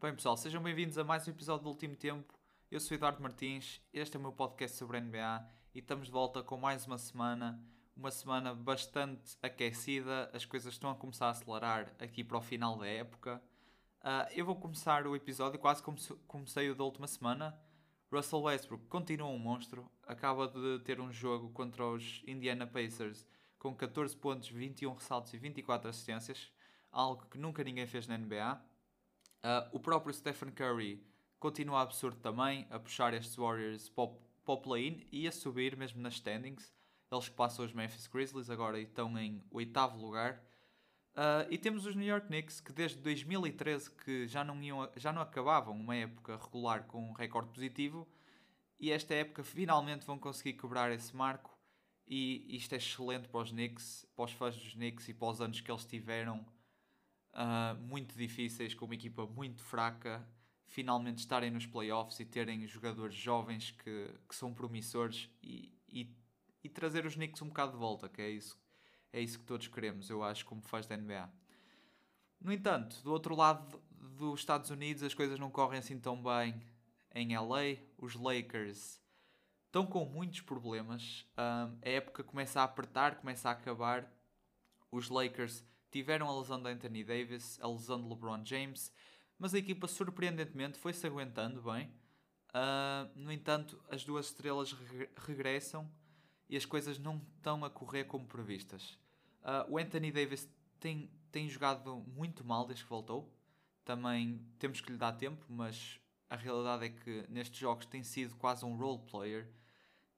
Bem pessoal, sejam bem-vindos a mais um episódio do Último Tempo. Eu sou Eduardo Martins, este é o meu podcast sobre NBA e estamos de volta com mais uma semana. Uma semana bastante aquecida, as coisas estão a começar a acelerar aqui para o final da época. Uh, eu vou começar o episódio quase como comecei o da última semana. Russell Westbrook continua um monstro, acaba de ter um jogo contra os Indiana Pacers com 14 pontos, 21 ressaltos e 24 assistências, algo que nunca ninguém fez na NBA. Uh, ah, o próprio Stephen Curry continua absurdo também a puxar estes Warriors para o play-in e a subir mesmo nas standings. Eles passam os Memphis Grizzlies agora estão em oitavo lugar. Uh, e temos os New York Knicks que desde 2013 que já não, iam, já não acabavam uma época regular com um recorde positivo e esta época finalmente vão conseguir quebrar esse marco e isto é excelente para os Knicks, para os fãs dos Knicks e para os anos que eles tiveram uh, muito difíceis com uma equipa muito fraca finalmente estarem nos playoffs e terem jogadores jovens que, que são promissores e, e e trazer os Knicks um bocado de volta, que é isso, é isso que todos queremos, eu acho, como faz da NBA. No entanto, do outro lado dos Estados Unidos as coisas não correm assim tão bem em LA. Os Lakers estão com muitos problemas. Um, a época começa a apertar, começa a acabar. Os Lakers tiveram a lesão de Anthony Davis, a lesão de LeBron James, mas a equipa surpreendentemente foi-se aguentando bem. Uh, no entanto, as duas estrelas re regressam e as coisas não estão a correr como previstas. Uh, o Anthony Davis tem, tem jogado muito mal desde que voltou. Também temos que lhe dar tempo, mas a realidade é que nestes jogos tem sido quase um role player.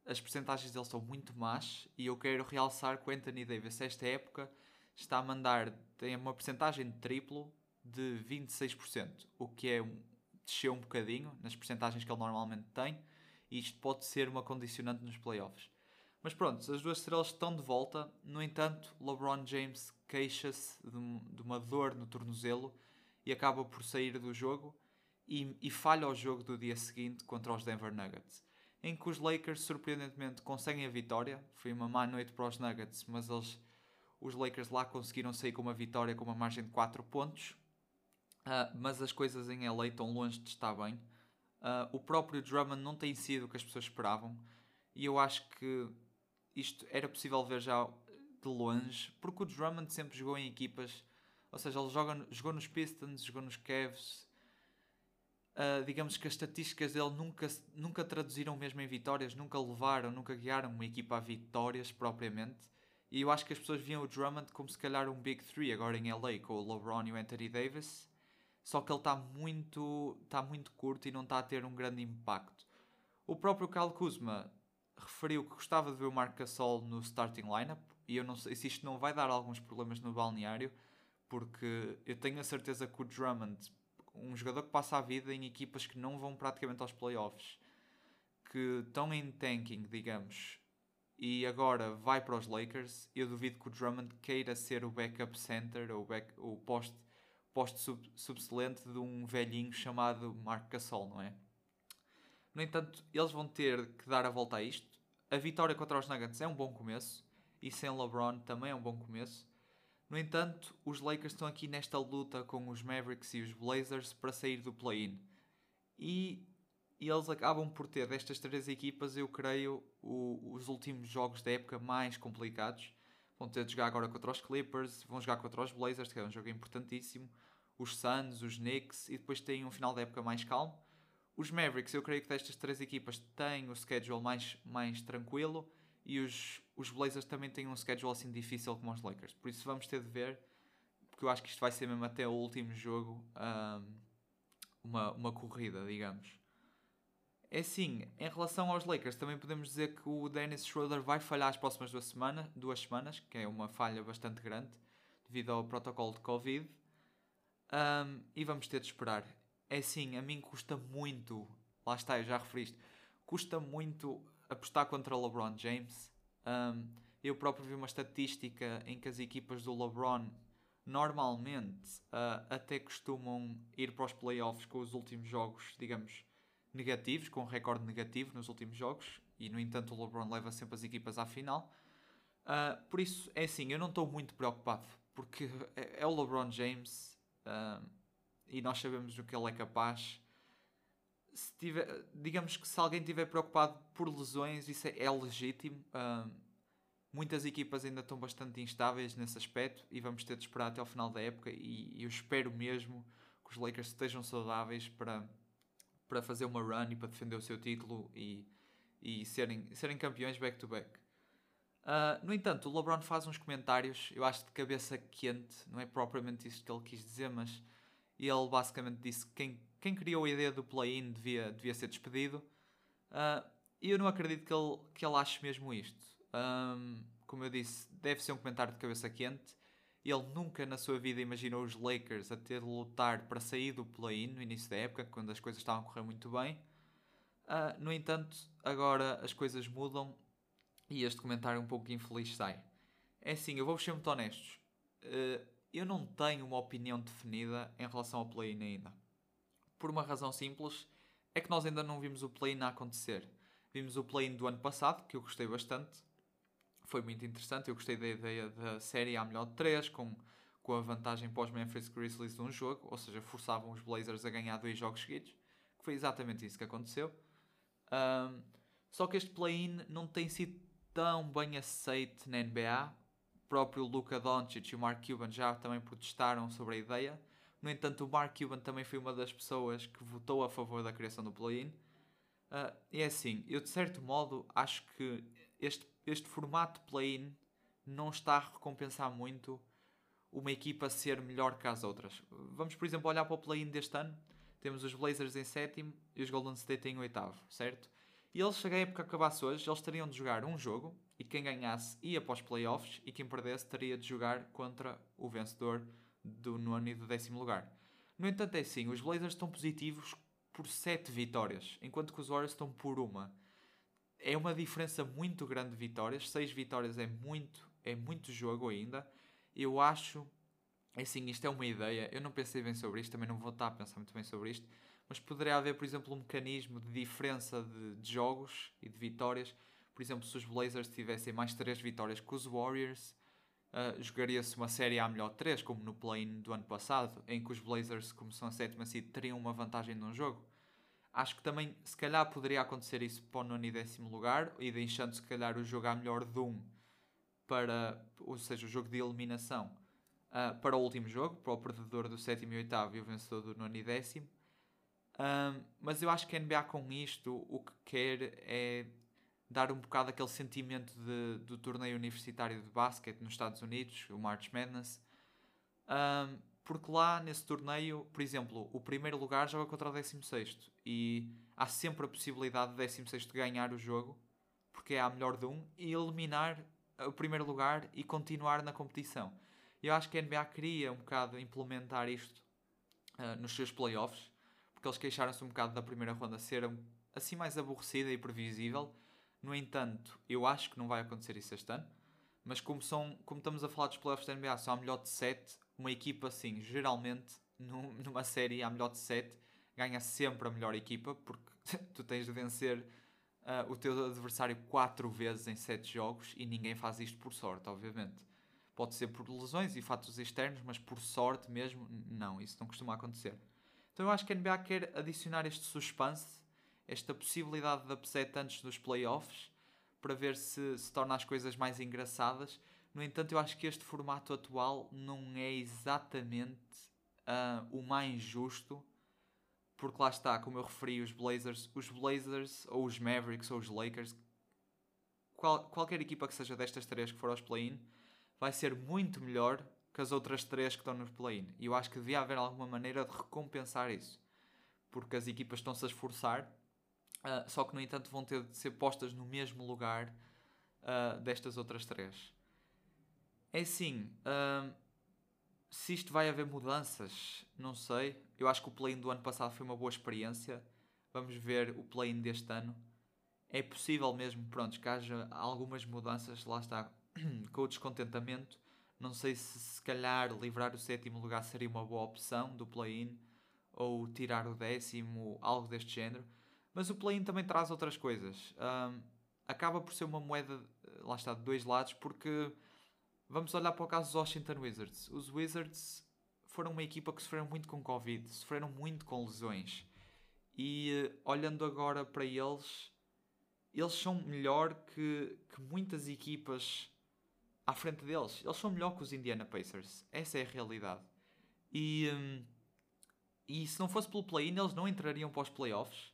As percentagens dele são muito más e eu quero realçar que o Anthony Davis, esta época, está a mandar, tem uma percentagem de triplo de 26%, o que é um, desceu um bocadinho nas percentagens que ele normalmente tem, e isto pode ser uma condicionante nos playoffs. Mas pronto, as duas estrelas estão de volta. No entanto, LeBron James queixa-se de, de, uma dor no tornozelo e acaba por sair do jogo e, e, falha o jogo do dia seguinte contra os Denver Nuggets. Em que os Lakers, surpreendentemente, conseguem a vitória. Foi uma má noite para os Nuggets, mas eles, os Lakers lá conseguiram sair com uma vitória com uma margem de 4 pontos. Uh, mas as coisas em LA estão longe de estar bem. Uh, o próprio Drummond não tem sido o que as pessoas esperavam. E eu acho que isto era possível ver já de longe, porque o Drummond sempre jogou em equipas, ou seja, ele joga, jogou nos Pistons, jogou nos Cavs. Uh, digamos que as estatísticas dele nunca, nunca traduziram mesmo em vitórias, nunca levaram, nunca guiaram uma equipa a vitórias propriamente. E eu acho que as pessoas viam o Drummond como se calhar um Big Three agora em LA, com o LeBron e o Anthony Davis. Só que ele está muito, está muito curto e não está a ter um grande impacto. O próprio Kyle Kuzma referiu que gostava de ver o Marc Gasol no starting lineup e eu não sei se isto não vai dar alguns problemas no balneário, porque eu tenho a certeza que o Drummond, um jogador que passa a vida em equipas que não vão praticamente aos playoffs, que estão em tanking, digamos, e agora vai para os Lakers, eu duvido que o Drummond queira ser o backup center ou back, o poste, poste sub, de um velhinho chamado Marc Gasol, não é? No entanto, eles vão ter que dar a volta a isto. A vitória contra os Nuggets é um bom começo e sem LeBron também é um bom começo. No entanto, os Lakers estão aqui nesta luta com os Mavericks e os Blazers para sair do play-in. E, e, eles acabam por ter destas três equipas, eu creio, o, os últimos jogos da época mais complicados. Vão ter de jogar agora contra os Clippers, vão jogar contra os Blazers, que é um jogo importantíssimo. Os Suns, os Knicks, e depois têm um final da época mais calmo. Os Mavericks, eu creio que destas três equipas têm o schedule mais, mais tranquilo e os, os Blazers também têm um schedule assim difícil como os Lakers. Por isso vamos ter de ver, porque eu acho que isto vai ser mesmo até o último jogo um, uma, uma corrida, digamos. É assim, em relação aos Lakers, também podemos dizer que o Dennis Schroeder vai falhar as próximas duas, semana, duas semanas, que é uma falha bastante grande, devido ao protocolo de Covid. Um, e vamos ter de esperar. É sim, a mim custa muito, lá está, eu já referiste, custa muito apostar contra o LeBron James. Um, eu próprio vi uma estatística em que as equipas do LeBron normalmente uh, até costumam ir para os playoffs com os últimos jogos, digamos, negativos, com um recorde negativo nos últimos jogos, e no entanto o LeBron leva sempre as equipas à final. Uh, por isso, é assim, eu não estou muito preocupado, porque é, é o LeBron James uh, e nós sabemos do que ele é capaz. Se tiver, digamos que se alguém estiver preocupado por lesões, isso é, é legítimo. Uh, muitas equipas ainda estão bastante instáveis nesse aspecto e vamos ter de esperar até ao final da época. E, e eu espero mesmo que os Lakers estejam saudáveis para, para fazer uma run e para defender o seu título e, e serem, serem campeões back-to-back. -back. Uh, no entanto, o LeBron faz uns comentários, eu acho de cabeça quente, não é propriamente isso que ele quis dizer, mas ele basicamente disse que quem, quem criou a ideia do play-in devia, devia ser despedido. Uh, e eu não acredito que ele, que ele ache mesmo isto. Um, como eu disse, deve ser um comentário de cabeça quente. Ele nunca na sua vida imaginou os Lakers a ter de lutar para sair do play-in no início da época, quando as coisas estavam a correr muito bem. Uh, no entanto, agora as coisas mudam e este comentário um pouco infeliz sai. É assim, eu vou ser muito honestos. Uh, eu não tenho uma opinião definida em relação ao play-in ainda. Por uma razão simples, é que nós ainda não vimos o play-in a acontecer. Vimos o play-in do ano passado, que eu gostei bastante. Foi muito interessante, eu gostei da ideia da série à melhor de 3, com, com a vantagem pós Memphis Grizzlies de um jogo, ou seja, forçavam os Blazers a ganhar dois jogos seguidos, que foi exatamente isso que aconteceu. Um, só que este play-in não tem sido tão bem aceito na NBA. Próprio Luka Doncic e o Mark Cuban já também protestaram sobre a ideia. No entanto, o Mark Cuban também foi uma das pessoas que votou a favor da criação do play-in. Uh, e é assim, eu de certo modo acho que este, este formato play-in não está a recompensar muito uma equipa ser melhor que as outras. Vamos, por exemplo, olhar para o play-in deste ano. Temos os Blazers em sétimo e os Golden State em oitavo, certo? E eles, se a época acabasse hoje, eles teriam de jogar um jogo e quem ganhasse ia para os playoffs e quem perdesse teria de jogar contra o vencedor do nono e do décimo lugar. No entanto, é assim, os Blazers estão positivos por 7 vitórias, enquanto que os Warriors estão por uma. É uma diferença muito grande de vitórias, 6 vitórias é muito, é muito jogo ainda. Eu acho, é assim, isto é uma ideia, eu não pensei bem sobre isto, também não vou estar a pensar muito bem sobre isto, mas poderia haver, por exemplo, um mecanismo de diferença de, de jogos e de vitórias. Por exemplo, se os Blazers tivessem mais 3 vitórias que os Warriors, uh, jogaria-se uma série a melhor 3, como no play-in do ano passado, em que os Blazers, como são a sétima seed, teriam uma vantagem num jogo. Acho que também, se calhar, poderia acontecer isso para o nono e décimo lugar, e deixando, se calhar, o jogo a melhor de um, para, ou seja, o jogo de eliminação, uh, para o último jogo, para o perdedor do sétimo e oitavo e o vencedor do nono e décimo. Um, mas eu acho que a NBA com isto o que quer é dar um bocado aquele sentimento de, do torneio universitário de basquete nos Estados Unidos, o March Madness. Um, porque lá nesse torneio, por exemplo, o primeiro lugar joga contra o 16 e há sempre a possibilidade do 16 ganhar o jogo, porque é a melhor de um, e eliminar o primeiro lugar e continuar na competição. Eu acho que a NBA queria um bocado implementar isto uh, nos seus playoffs eles queixaram-se um bocado da primeira ronda ser assim mais aborrecida e previsível. No entanto, eu acho que não vai acontecer isso este ano. Mas como, são, como estamos a falar dos playoffs da NBA, são a melhor de 7, uma equipa assim, geralmente, numa série a melhor de 7, ganha sempre a melhor equipa, porque tu tens de vencer uh, o teu adversário 4 vezes em 7 jogos e ninguém faz isto por sorte, obviamente. Pode ser por lesões e fatos externos, mas por sorte mesmo, não, isso não costuma acontecer. Então eu acho que a NBA quer adicionar este suspense, esta possibilidade de upset antes dos playoffs, para ver se se torna as coisas mais engraçadas. No entanto, eu acho que este formato atual não é exatamente uh, o mais justo, porque lá está, como eu referi, os Blazers, os Blazers ou os Mavericks ou os Lakers, qual, qualquer equipa que seja destas três que for aos play-in, vai ser muito melhor que as outras três que estão no play-in. E eu acho que devia haver alguma maneira de recompensar isso. Porque as equipas estão-se a esforçar, uh, só que no entanto vão ter de ser postas no mesmo lugar uh, destas outras três. É assim, uh, se isto vai haver mudanças, não sei. Eu acho que o play-in do ano passado foi uma boa experiência. Vamos ver o play-in deste ano. É possível mesmo, pronto, que haja algumas mudanças, lá está, com o descontentamento não sei se se calhar livrar o sétimo lugar seria uma boa opção do play-in ou tirar o décimo, algo deste género. Mas o play-in também traz outras coisas. Um, acaba por ser uma moeda, lá está, de dois lados, porque vamos olhar para o caso dos Washington Wizards. Os Wizards foram uma equipa que sofreram muito com Covid, sofreram muito com lesões. E uh, olhando agora para eles, eles são melhor que, que muitas equipas à frente deles. Eles são melhor que os Indiana Pacers. Essa é a realidade. E, um, e se não fosse pelo play-in, eles não entrariam para os playoffs.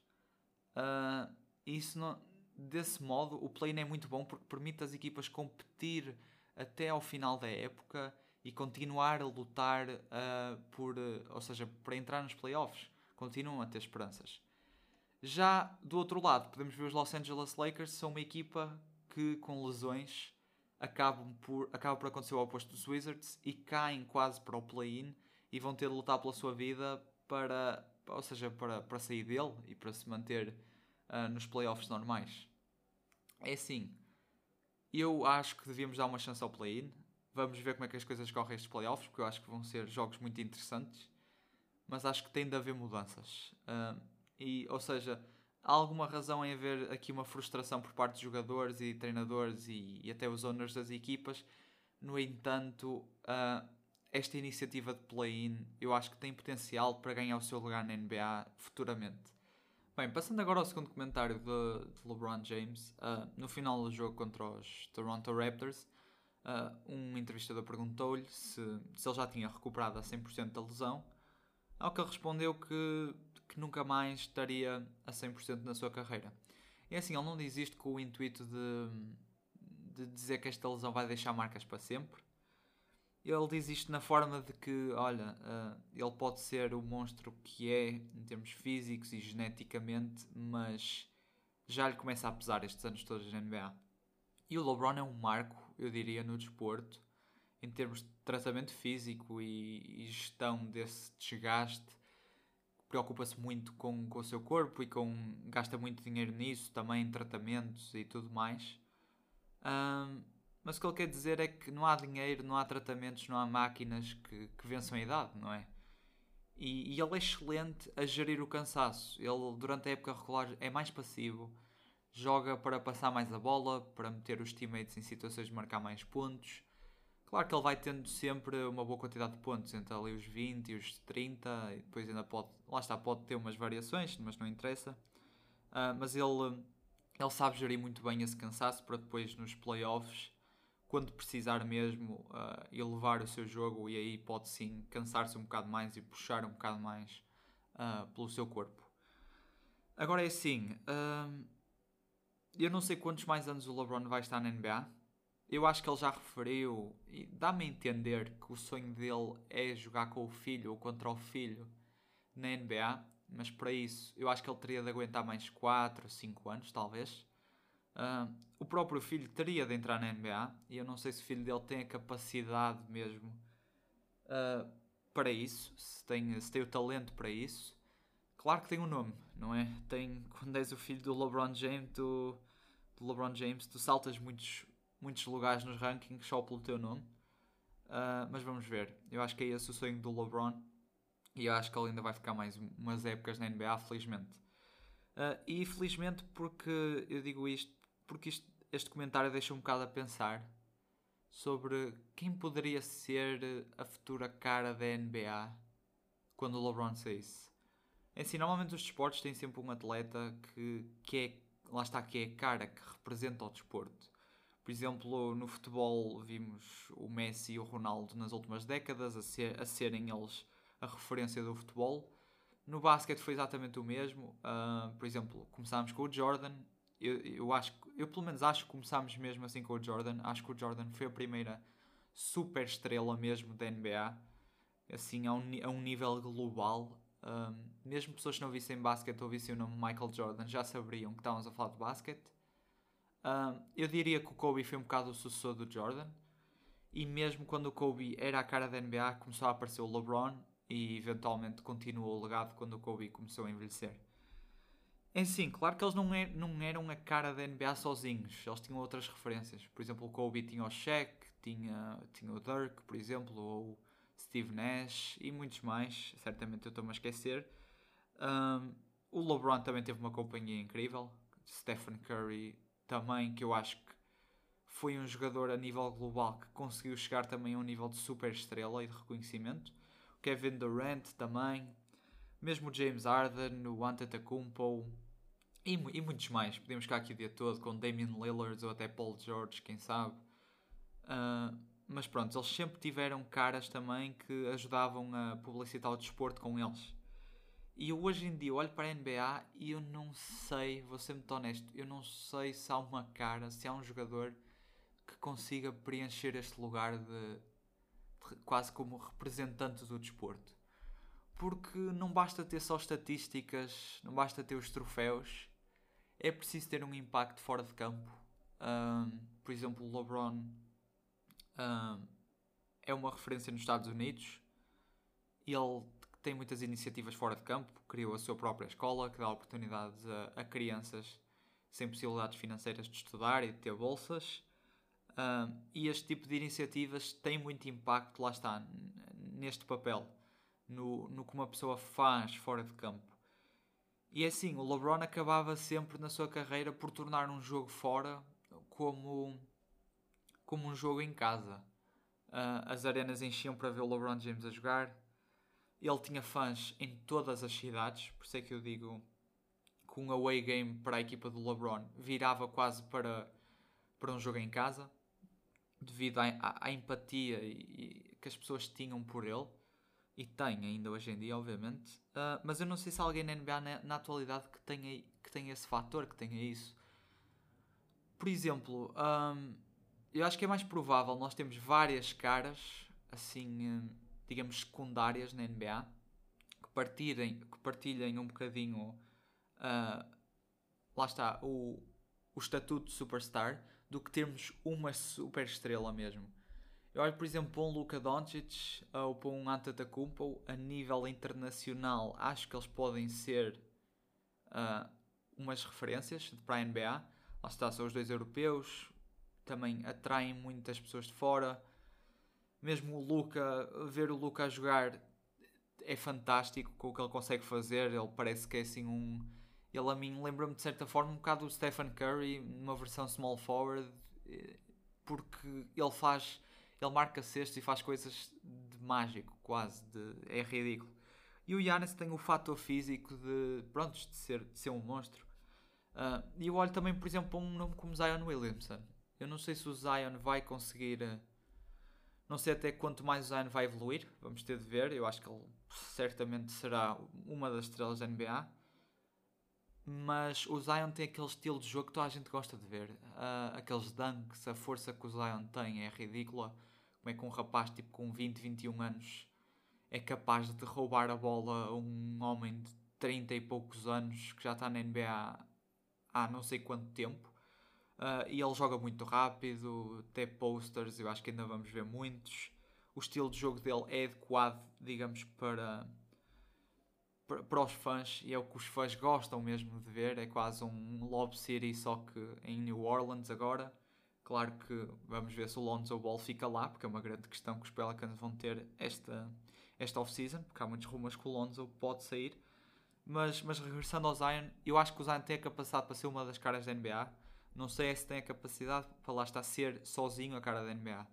Uh, isso não, desse modo, o play-in é muito bom porque permite às equipas competir até ao final da época e continuar a lutar uh, por, uh, ou seja, para entrar nos playoffs. Continuam a ter esperanças. Já do outro lado, podemos ver os Los Angeles Lakers, são uma equipa que com lesões acabam por, acaba por acontecer o oposto dos Wizards e caem quase para o play-in e vão ter de lutar pela sua vida para, ou seja, para, para sair dele e para se manter uh, nos playoffs normais. É assim, eu acho que devíamos dar uma chance ao play-in. Vamos ver como é que as coisas correm estes playoffs, porque eu acho que vão ser jogos muito interessantes. Mas acho que tem de haver mudanças. Uh, e, ou seja, há alguma razão em haver aqui uma frustração por parte dos jogadores e treinadores e, e até os owners das equipas. No entanto, uh, esta iniciativa de play-in eu acho que tem potencial para ganhar o seu lugar na NBA futuramente. Bem, passando agora ao segundo comentário de, de LeBron James, uh, no final do jogo contra os Toronto Raptors, uh, um entrevistador perguntou-lhe se, se ele já tinha recuperado a 100% da lesão, ao que ele respondeu que que nunca mais estaria a 100% na sua carreira. E assim, ele não diz isto com o intuito de, de dizer que esta lesão vai deixar marcas para sempre. Ele diz isto na forma de que, olha, uh, ele pode ser o monstro que é em termos físicos e geneticamente, mas já lhe começa a pesar estes anos todos na NBA. E o LeBron é um marco, eu diria, no desporto, em termos de tratamento físico e, e gestão desse desgaste preocupa-se muito com, com o seu corpo e com gasta muito dinheiro nisso, também em tratamentos e tudo mais. Um, mas o que ele quer dizer é que não há dinheiro, não há tratamentos, não há máquinas que, que vençam a idade, não é? E, e, ele é excelente a gerir o cansaço. Ele, durante a época regular, é mais passivo, joga para passar mais a bola, para meter os teammates em situações de marcar mais pontos. Claro que ele vai tendo sempre uma boa quantidade de pontos, entre ali os 20 e os 30, e depois ainda pode, lá está, pode ter umas variações, mas não interessa. Uh, mas ele, ele sabe gerir muito bem esse cansaço para depois nos playoffs, quando precisar mesmo, uh, elevar o seu jogo e aí pode sim cansar-se um bocado mais e puxar um bocado mais uh, pelo seu corpo. Agora é assim, eu não sei quantos mais anos o LeBron vai estar na NBA eu acho que ele já referiu e dá-me a entender que o sonho dele é jogar com o filho ou contra o filho na NBA, mas para isso eu acho que ele teria de aguentar mais 4 ou 5 anos, talvez. Uh, o próprio filho teria de entrar na NBA e eu não sei se o filho dele tem a capacidade mesmo uh, para isso, se tem, se tem o talento para isso. Claro que tem um nome, não é? Tem, quando és o filho do LeBron James, tu, do LeBron James, tu saltas muitos muitos lugares nos rankings só pelo teu nome. Uh, mas vamos ver. Eu acho que é esse o sonho do LeBron. E eu acho que ele ainda vai ficar mais umas épocas na NBA, felizmente. Uh, e felizmente porque eu digo isto, porque isto, este comentário deixa um bocado a pensar sobre quem poderia ser a futura cara da NBA quando o LeBron saísse. É assim, normalmente os desportos têm sempre um atleta que, que é, lá está, que é a cara que representa o desporto. Por exemplo, no futebol vimos o Messi e o Ronaldo nas últimas décadas a, ser, a serem eles a referência do futebol. No basquete foi exatamente o mesmo. Uh, por exemplo, começámos com o Jordan. Eu, eu, acho, eu pelo menos acho que começámos mesmo assim com o Jordan. Acho que o Jordan foi a primeira super estrela mesmo da NBA. Assim, a um, a um nível global. Um, ah, mesmo pessoas que não vissem basquete ou vissem o nome Michael Jordan já saberiam que estávamos a falar de basquete. Eu diria que o Kobe foi um bocado o sucessor do Jordan. E mesmo quando o Kobe era a cara da NBA, começou a aparecer o LeBron e eventualmente continuou o legado quando o Kobe começou a envelhecer. Em sim, claro que eles não, er não eram a cara da NBA sozinhos, eles tinham outras referências. Por exemplo, o Kobe tinha o Shaq, tinha, tinha o Dirk, por exemplo, ou Steve Nash e muitos mais. Certamente eu estou-me a esquecer. Um, o LeBron também teve uma companhia incrível. Stephen Curry também, que eu acho que foi um jogador a nível global que conseguiu chegar também a um nível de super estrela e de reconhecimento. O Kevin Durant também, mesmo o James Harden, o Antetokounmpo e, e muitos mais. Podemos ficar aqui o dia todo com Damian Lillard ou até Paul George, quem sabe. Uh, mas pronto, eles sempre tiveram caras também que ajudavam a publicitar o desporto com eles. E eu hoje em dia olho para a NBA e eu não sei, vou ser muito honesto, eu não sei se há uma cara, se há um jogador que consiga preencher este lugar de, de quase como representante do desporto. Porque não basta ter só estatísticas, não basta ter os troféus, é preciso ter um impacto fora de campo. Um, por exemplo, o LeBron um, é uma referência nos Estados Unidos. Ele tem muitas iniciativas fora de campo, criou a sua própria escola que dá oportunidades a, a crianças sem possibilidades financeiras de estudar e de ter bolsas. Um, e este tipo de iniciativas tem muito impacto, lá está, neste papel, no, no que uma pessoa faz fora de campo. E é assim, o LeBron acabava sempre na sua carreira por tornar um jogo fora como, como um jogo em casa. Uh, as arenas enchiam para ver o LeBron James a jogar. Ele tinha fãs em todas as cidades, por isso é que eu digo que um away game para a equipa do LeBron virava quase para, para um jogo em casa, devido à, empatia e, que as pessoas tinham por ele e tem ainda hoje em dia, obviamente. Uh, mas eu não sei se há alguém na NBA na, na, atualidade que tenha, que tenha esse fator, que tenha isso. Por exemplo, um, eu acho que é mais provável nós temos várias caras, assim, digamos, secundárias na NBA, que partilhem, que partilhem um bocadinho, uh, lá está, o, o estatuto de superstar, do que termos uma super estrela mesmo. Eu olho, por exemplo, para um Luka Doncic ou para um Antetokounmpo a nível internacional. Acho que eles podem ser uh, umas referências para a NBA. Lá está, são os dois europeus. Também atraem muitas pessoas de fora. Mesmo o Luka, ver o Luka a jogar é fantástico com o que ele consegue fazer. Ele parece que é assim um... Ele a mim lembra-me de certa forma um bocado do Stephen Curry numa versão small forward. Eh, porque ele faz ele marca cestos e faz coisas de mágico, quase, de, é ridículo. E o Giannis tem o fator físico de, pronto, de ser, de ser um monstro. Uh, e eu olho também, por exemplo, para um nome como Zion Williamson. Eu não sei se o Zion vai conseguir. Não sei até quanto mais o Zion vai evoluir. Vamos ter de ver. Eu acho que ele certamente será uma das estrelas da NBA. Mas o Zion tem aquele estilo de jogo que toda a gente gosta de ver. Uh, aqueles dunks, a força que o Zion tem é ridícula. Como é que um rapaz tipo com 20, 21 anos é capaz de roubar a bola a um homem de 30 e poucos anos que já está na NBA há não sei quanto tempo. Uh, e ele joga muito rápido, até posters, eu acho que ainda vamos ver muitos. O estilo de jogo dele é adequado, digamos, para, para, para os fãs e é o que os fãs gostam mesmo de ver. É quase um Lob City, só que em New Orleans agora. Claro que vamos ver se o Lonzo Ball fica lá, porque é uma grande questão que os Pelicans vão ter esta, esta off-season, porque há muitos rumores que o Lonzo pode sair. Mas, mas regressando ao Zion, eu acho que o Zion tem a capacidade para ser uma das caras da NBA. Não sei se tem a capacidade para lá estar a ser sozinho a cara da NBA.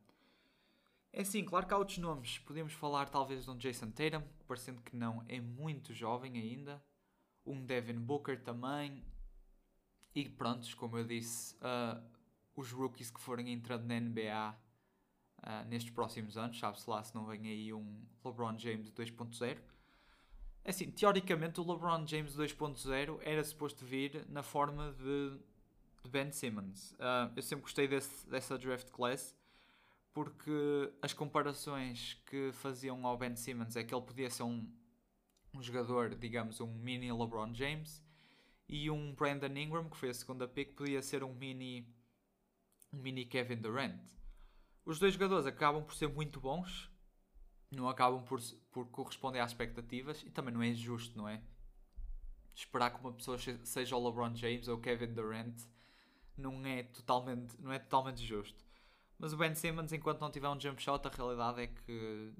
É sim, claro que há outros nomes. Podemos falar talvez de um Jason Tatum, parecendo que não, é muito jovem ainda. Um Devin Booker também. E prontos, como eu disse, uh, os rookies que forem entrando na NBA uh, ah, nestes próximos anos, sabe-se lá se não vem aí um LeBron James 2.0. É assim, teoricamente o LeBron James 2.0 era suposto vir na forma de, de Ben Simmons. Uh, eu sempre gostei desse, dessa draft class porque as comparações que faziam ao Ben Simmons é que ele podia ser um, um jogador, digamos, um mini LeBron James e um Brandon Ingram, que foi a segunda pick, podia ser um mini um mini Kevin Durant. Os dois jogadores acabam por ser muito bons, não acabam por, por corresponder às expectativas e também não é justo, não é? Esperar que uma pessoa seja o LeBron James ou o Kevin Durant não é totalmente, não é totalmente justo. Mas o Ben Simmons, enquanto não tiver um jump shot, a realidade é que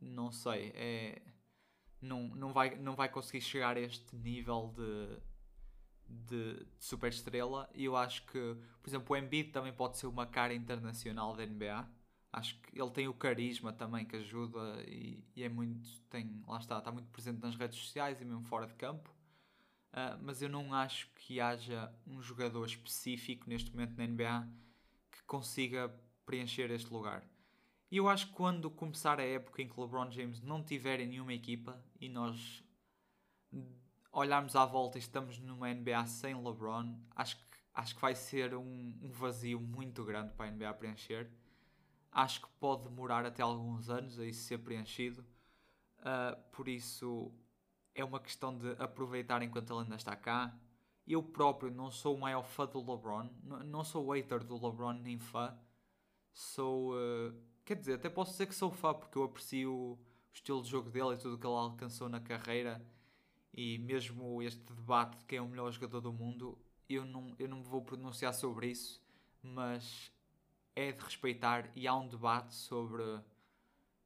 não sei, é, não, não, vai, não vai conseguir chegar a este nível de, de, de super estrela. E eu acho que, por exemplo, o Embiid também pode ser uma cara internacional da NBA. Acho que ele tem o carisma também que ajuda e, e é muito, tem, lá está, está muito presente nas redes sociais e mesmo fora de campo. Uh, mas eu não acho que haja um jogador específico neste momento na NBA que consiga preencher este lugar. E eu acho que quando começar a época em que LeBron James não tiver em nenhuma equipa e nós olharmos à volta e estamos numa NBA sem LeBron, acho que, acho que vai ser um, um vazio muito grande para a NBA preencher. Acho que pode demorar até alguns anos a isso ser preenchido. Uh, por isso é uma questão de aproveitar enquanto ele ainda está cá. Eu próprio não sou o maior fã do LeBron, não sou hater do LeBron nem fã. Sou. Uh, quer dizer, até posso dizer que sou fã porque eu aprecio o estilo de jogo dele e tudo o que ele alcançou na carreira. E mesmo este debate de quem é o melhor jogador do mundo, eu não, eu não me vou pronunciar sobre isso, mas é de respeitar e há um debate sobre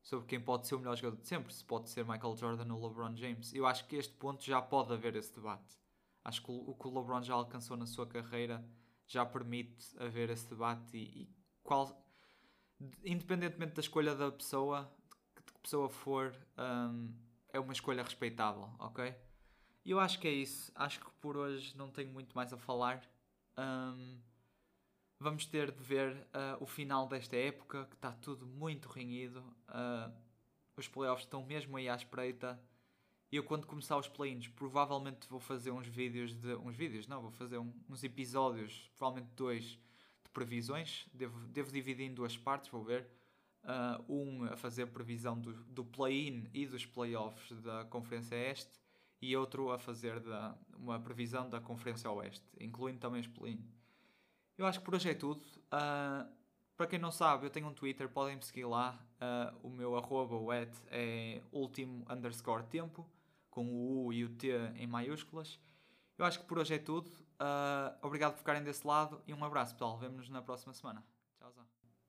sobre quem pode ser o melhor jogador de sempre, se pode ser Michael Jordan ou LeBron James. Eu acho que este ponto já pode haver esse debate. Acho que o que o LeBron já alcançou na sua carreira já permite haver esse debate e, e qual, independentemente da escolha da pessoa, de que pessoa for, um, é uma escolha respeitável, ok? E eu acho que é isso. Acho que por hoje não tenho muito mais a falar. Um, Vamos ter de ver uh, o final desta época, que está tudo muito renhido. Uh, os playoffs estão mesmo aí à espreita. Eu quando começar os play-ins provavelmente vou fazer uns vídeos de. uns vídeos, não, vou fazer um, uns episódios, provavelmente dois, de previsões. Devo, devo dividir em duas partes, vou ver. Uh, um a fazer previsão do, do play-in e dos playoffs da Conferência Este e outro a fazer da, uma previsão da Conferência Oeste, incluindo também os play-in. Eu acho que por hoje é tudo. Uh, para quem não sabe, eu tenho um Twitter, podem me seguir lá. Uh, o meu arroba wet é último underscore tempo, com o U e o T em maiúsculas. Eu acho que por hoje é tudo. Uh, obrigado por ficarem desse lado e um abraço, pessoal. Vemo-nos na próxima semana.